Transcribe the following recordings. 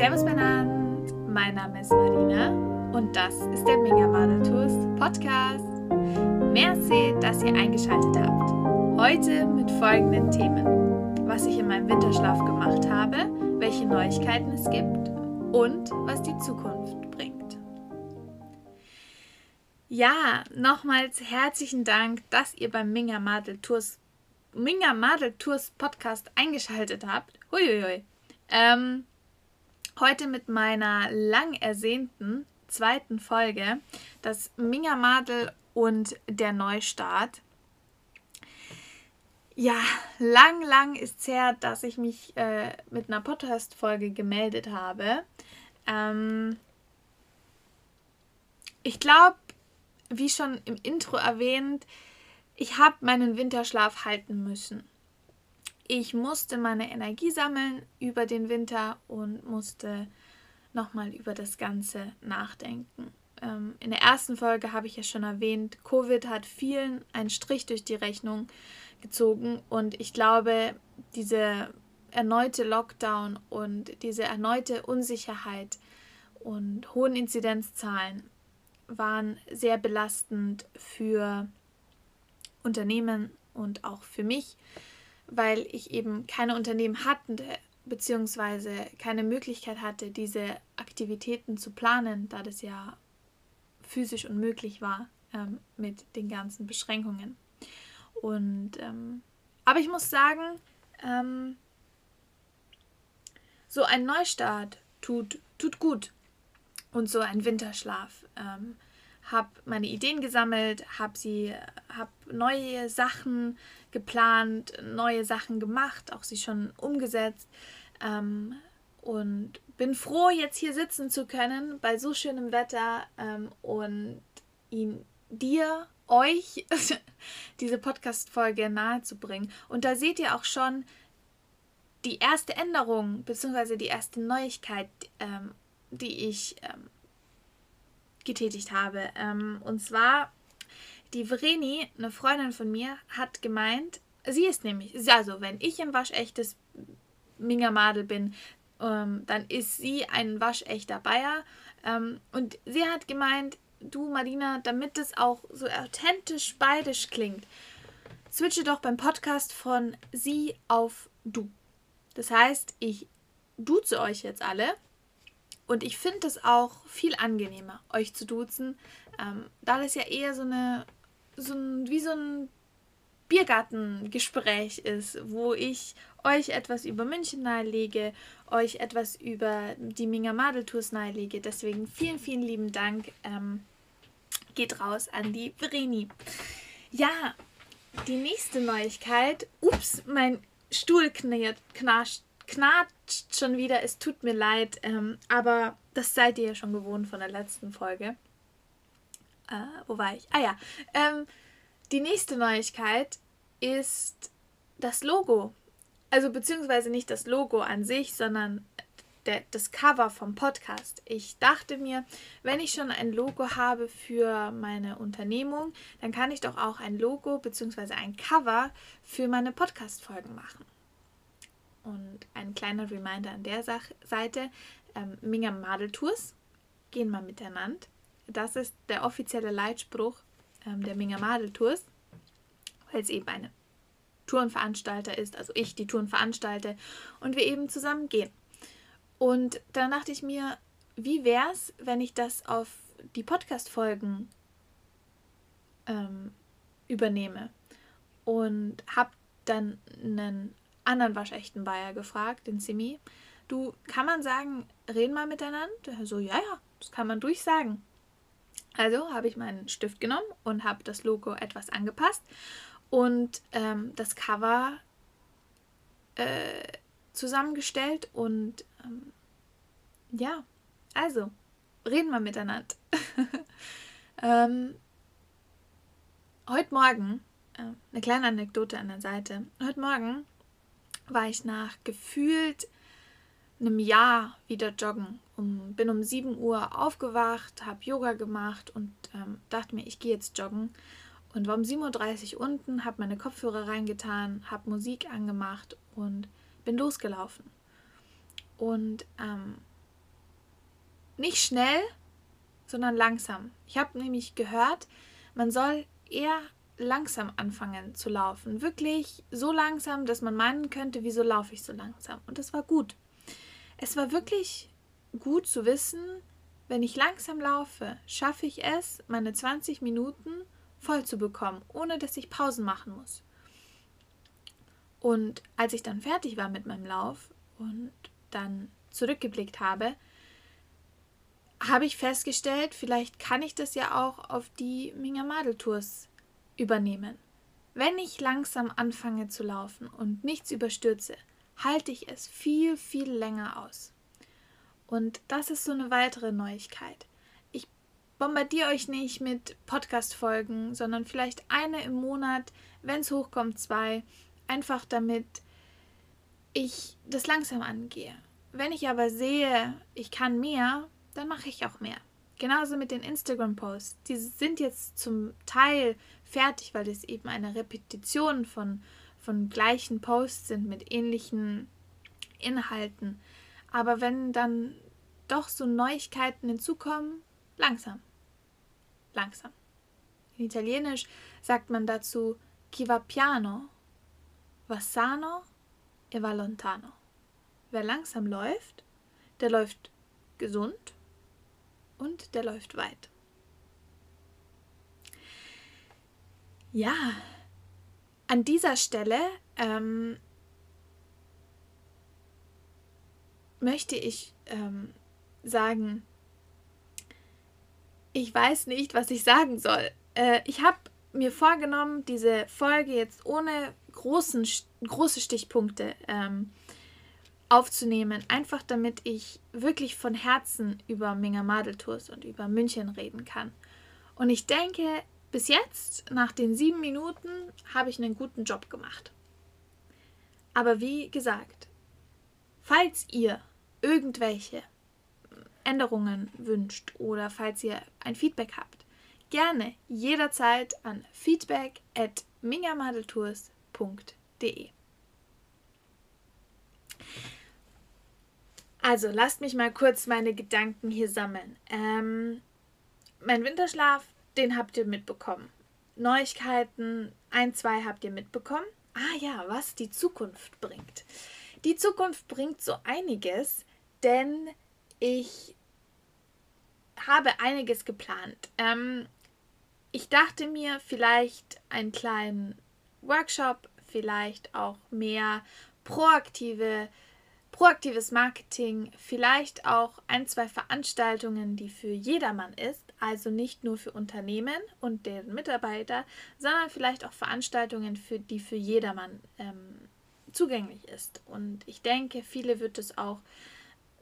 Servus miteinander, mein Name ist Marina und das ist der Madel Tours Podcast. Merci, dass ihr eingeschaltet habt. Heute mit folgenden Themen. Was ich in meinem Winterschlaf gemacht habe, welche Neuigkeiten es gibt und was die Zukunft bringt. Ja, nochmals herzlichen Dank, dass ihr beim Minga Madel Tours Minga Madel Tours Podcast eingeschaltet habt. Huiuiui. Ähm, heute mit meiner lang ersehnten zweiten Folge, das Minga Madel und der Neustart. Ja, lang, lang ist es her, dass ich mich äh, mit einer Podcast-Folge gemeldet habe. Ähm, ich glaube, wie schon im Intro erwähnt, ich habe meinen Winterschlaf halten müssen ich musste meine Energie sammeln über den Winter und musste nochmal über das Ganze nachdenken. Ähm, in der ersten Folge habe ich ja schon erwähnt, Covid hat vielen einen Strich durch die Rechnung gezogen und ich glaube, diese erneute Lockdown und diese erneute Unsicherheit und hohen Inzidenzzahlen waren sehr belastend für Unternehmen und auch für mich weil ich eben keine Unternehmen hatte, beziehungsweise keine Möglichkeit hatte, diese Aktivitäten zu planen, da das ja physisch unmöglich war ähm, mit den ganzen Beschränkungen. Und ähm, aber ich muss sagen, ähm, so ein Neustart tut, tut gut. Und so ein Winterschlaf. Ähm, habe meine Ideen gesammelt, habe sie, habe neue Sachen geplant, neue Sachen gemacht, auch sie schon umgesetzt ähm, und bin froh, jetzt hier sitzen zu können bei so schönem Wetter ähm, und ihn dir, euch diese Podcast-Folge nahezubringen. Und da seht ihr auch schon die erste Änderung bzw. die erste Neuigkeit, ähm, die ich ähm, getätigt habe. Ähm, und zwar, die Vreni, eine Freundin von mir, hat gemeint, sie ist nämlich, also wenn ich ein waschechtes Mingermadel bin, ähm, dann ist sie ein waschechter Bayer. Ähm, und sie hat gemeint, du Marina, damit es auch so authentisch beidisch klingt, switche doch beim Podcast von sie auf du. Das heißt, ich duze euch jetzt alle und ich finde es auch viel angenehmer, euch zu duzen, ähm, da das ja eher so eine, so ein, wie so ein Biergartengespräch ist, wo ich euch etwas über München nahelege, euch etwas über die Minga Madel Tours nahelege. Deswegen vielen, vielen lieben Dank. Ähm, geht raus an die Vreni. Ja, die nächste Neuigkeit. Ups, mein Stuhl knirrt, knascht knatscht schon wieder. Es tut mir leid, ähm, aber das seid ihr ja schon gewohnt von der letzten Folge. Äh, wo war ich? Ah ja. Ähm, die nächste Neuigkeit ist das Logo. Also beziehungsweise nicht das Logo an sich, sondern der, das Cover vom Podcast. Ich dachte mir, wenn ich schon ein Logo habe für meine Unternehmung, dann kann ich doch auch ein Logo beziehungsweise ein Cover für meine Podcast-Folgen machen. Und ein kleiner Reminder an der Sach Seite: ähm, Minga Madel Tours gehen mal miteinander. Das ist der offizielle Leitspruch ähm, der Minga Madel Tours, weil es eben eine Tourenveranstalter ist, also ich die Touren veranstalte und wir eben zusammen gehen. Und dann dachte ich mir, wie wäre es, wenn ich das auf die Podcast-Folgen ähm, übernehme und habe dann einen anderen waschechten Bayer gefragt, den Simi. Du, kann man sagen, reden mal miteinander? So, ja, ja, das kann man durchsagen. Also habe ich meinen Stift genommen und habe das Logo etwas angepasst und ähm, das Cover äh, zusammengestellt und ähm, ja, also reden wir miteinander. ähm, heute Morgen, äh, eine kleine Anekdote an der Seite, heute Morgen war ich nach gefühlt einem Jahr wieder joggen. Um, bin um 7 Uhr aufgewacht, habe Yoga gemacht und ähm, dachte mir, ich gehe jetzt joggen. Und war um 7.30 Uhr unten, habe meine Kopfhörer reingetan, habe Musik angemacht und bin losgelaufen. Und ähm, Nicht schnell, sondern langsam. Ich habe nämlich gehört, man soll eher langsam anfangen zu laufen. Wirklich so langsam, dass man meinen könnte, wieso laufe ich so langsam? Und das war gut. Es war wirklich gut zu wissen, wenn ich langsam laufe, schaffe ich es, meine 20 Minuten voll zu bekommen, ohne dass ich Pausen machen muss. Und als ich dann fertig war mit meinem Lauf und dann zurückgeblickt habe, habe ich festgestellt, vielleicht kann ich das ja auch auf die Mingamadel-Tours übernehmen. Wenn ich langsam anfange zu laufen und nichts überstürze, halte ich es viel, viel länger aus. Und das ist so eine weitere Neuigkeit. Ich bombardiere euch nicht mit Podcast-Folgen, sondern vielleicht eine im Monat, wenn es hochkommt, zwei, einfach damit ich das langsam angehe. Wenn ich aber sehe, ich kann mehr, dann mache ich auch mehr. Genauso mit den Instagram-Posts. Die sind jetzt zum Teil fertig, weil das eben eine Repetition von, von gleichen Posts sind mit ähnlichen Inhalten. Aber wenn dann doch so Neuigkeiten hinzukommen, langsam. Langsam. In Italienisch sagt man dazu chi va piano, va sano e va lontano. Wer langsam läuft, der läuft gesund und der läuft weit. Ja, an dieser Stelle ähm, möchte ich ähm, sagen, ich weiß nicht, was ich sagen soll. Äh, ich habe mir vorgenommen, diese Folge jetzt ohne großen, große Stichpunkte ähm, aufzunehmen, einfach damit ich wirklich von Herzen über Minga Madeltours und über München reden kann. Und ich denke, bis jetzt, nach den sieben Minuten, habe ich einen guten Job gemacht. Aber wie gesagt, falls ihr irgendwelche Änderungen wünscht oder falls ihr ein Feedback habt, gerne jederzeit an feedback at mingamadeltours.de. Also lasst mich mal kurz meine Gedanken hier sammeln. Ähm, mein Winterschlaf, den habt ihr mitbekommen. Neuigkeiten, ein, zwei habt ihr mitbekommen. Ah ja, was die Zukunft bringt. Die Zukunft bringt so einiges, denn ich habe einiges geplant. Ähm, ich dachte mir vielleicht einen kleinen Workshop, vielleicht auch mehr proaktive, proaktives Marketing, vielleicht auch ein, zwei Veranstaltungen, die für jedermann ist, also nicht nur für Unternehmen und deren Mitarbeiter, sondern vielleicht auch Veranstaltungen, für die für jedermann ähm, zugänglich ist. Und ich denke, viele wird es auch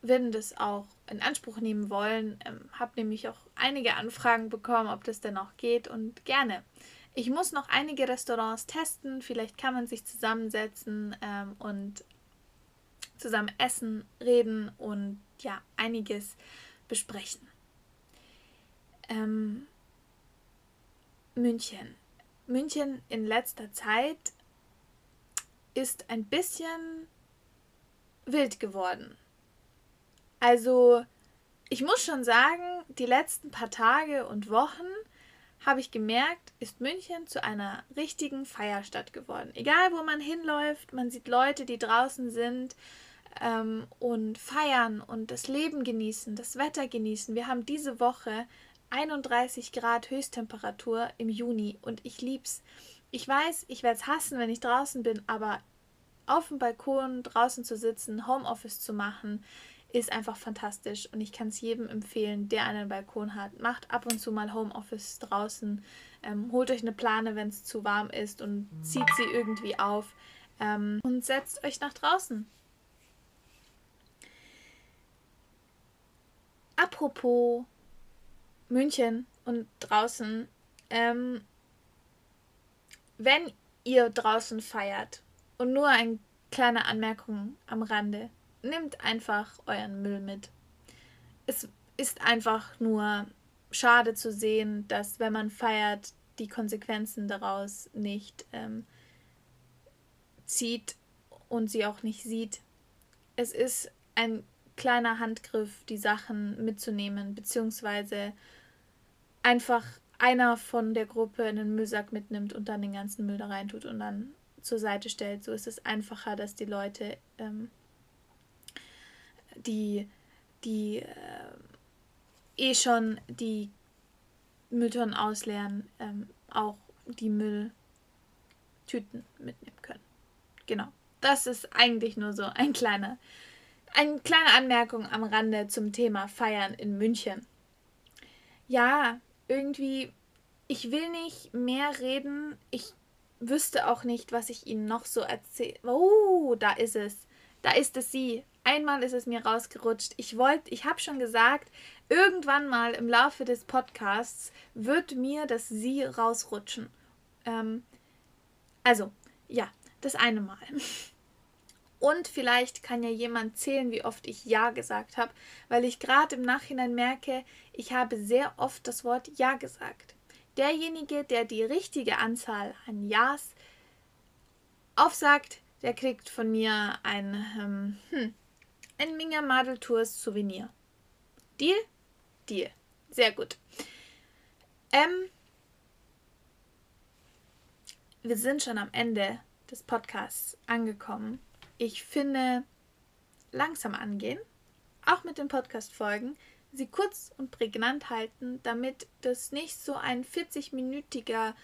werden das auch in Anspruch nehmen wollen. Ähm, habe nämlich auch einige Anfragen bekommen, ob das denn auch geht und gerne. Ich muss noch einige Restaurants testen. Vielleicht kann man sich zusammensetzen ähm, und zusammen essen, reden und ja, einiges besprechen. Ähm, München. München in letzter Zeit ist ein bisschen wild geworden. Also, ich muss schon sagen, die letzten paar Tage und Wochen habe ich gemerkt, ist München zu einer richtigen Feierstadt geworden. Egal, wo man hinläuft, man sieht Leute, die draußen sind ähm, und feiern und das Leben genießen, das Wetter genießen. Wir haben diese Woche 31 Grad Höchsttemperatur im Juni und ich lieb's. Ich weiß, ich werde es hassen, wenn ich draußen bin, aber auf dem Balkon draußen zu sitzen, Homeoffice zu machen, ist einfach fantastisch und ich kann es jedem empfehlen, der einen Balkon hat. Macht ab und zu mal Homeoffice draußen, ähm, holt euch eine Plane, wenn es zu warm ist und zieht sie irgendwie auf ähm, und setzt euch nach draußen. Apropos München und draußen, ähm, wenn ihr draußen feiert und nur eine kleine Anmerkung am Rande nehmt einfach euren Müll mit. Es ist einfach nur schade zu sehen, dass wenn man feiert, die Konsequenzen daraus nicht ähm, zieht und sie auch nicht sieht. Es ist ein kleiner Handgriff, die Sachen mitzunehmen, beziehungsweise einfach einer von der Gruppe einen Müllsack mitnimmt und dann den ganzen Müll da rein tut und dann zur Seite stellt. So ist es einfacher, dass die Leute, ähm, die, die äh, eh schon die Mülltonnen ausleeren, ähm, auch die Mülltüten mitnehmen können. Genau. Das ist eigentlich nur so ein kleiner, eine kleine Anmerkung am Rande zum Thema Feiern in München. Ja, irgendwie, ich will nicht mehr reden. Ich wüsste auch nicht, was ich Ihnen noch so erzähle. Oh, da ist es. Da ist es sie. Einmal ist es mir rausgerutscht. Ich wollte, ich habe schon gesagt, irgendwann mal im Laufe des Podcasts wird mir das sie rausrutschen. Ähm, also, ja, das eine Mal. Und vielleicht kann ja jemand zählen, wie oft ich Ja gesagt habe, weil ich gerade im Nachhinein merke, ich habe sehr oft das Wort Ja gesagt. Derjenige, der die richtige Anzahl an Ja's aufsagt, der kriegt von mir ein, ähm, hm, ein Minger Madel Tours Souvenir. Deal? Deal. Sehr gut. Ähm, wir sind schon am Ende des Podcasts angekommen. Ich finde, langsam angehen, auch mit den Podcast-Folgen, sie kurz und prägnant halten, damit das nicht so ein 40-minütiger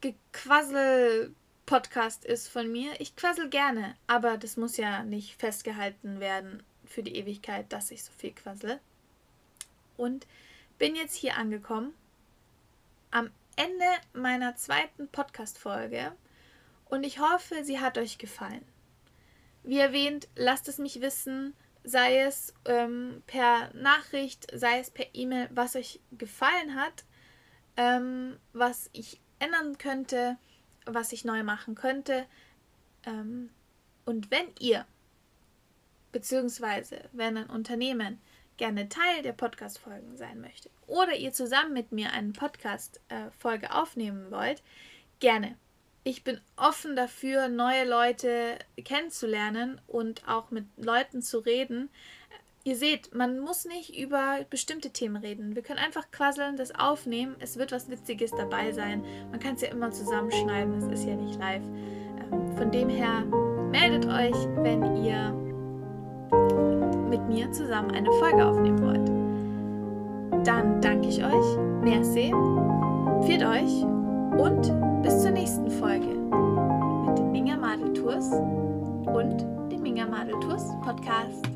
Gequassel-Podcast ist von mir. Ich quassel gerne, aber das muss ja nicht festgehalten werden für die Ewigkeit, dass ich so viel quassel. Und bin jetzt hier angekommen am Ende meiner zweiten Podcast-Folge und ich hoffe, sie hat euch gefallen. Wie erwähnt, lasst es mich wissen, sei es ähm, per Nachricht, sei es per E-Mail, was euch gefallen hat, ähm, was ich ändern könnte, was ich neu machen könnte. Ähm, und wenn ihr, beziehungsweise wenn ein Unternehmen gerne Teil der Podcast-Folgen sein möchte oder ihr zusammen mit mir eine Podcast-Folge äh, aufnehmen wollt, gerne ich bin offen dafür, neue Leute kennenzulernen und auch mit Leuten zu reden. Ihr seht, man muss nicht über bestimmte Themen reden. Wir können einfach quasseln, das aufnehmen. Es wird was Witziges dabei sein. Man kann es ja immer zusammenschneiden. Es ist ja nicht live. Ähm, von dem her meldet euch, wenn ihr mit mir zusammen eine Folge aufnehmen wollt. Dann danke ich euch. Merci. Viert euch und bis zur nächsten Folge mit den Minga Madel Tours und dem Minga Madel Tours Podcast.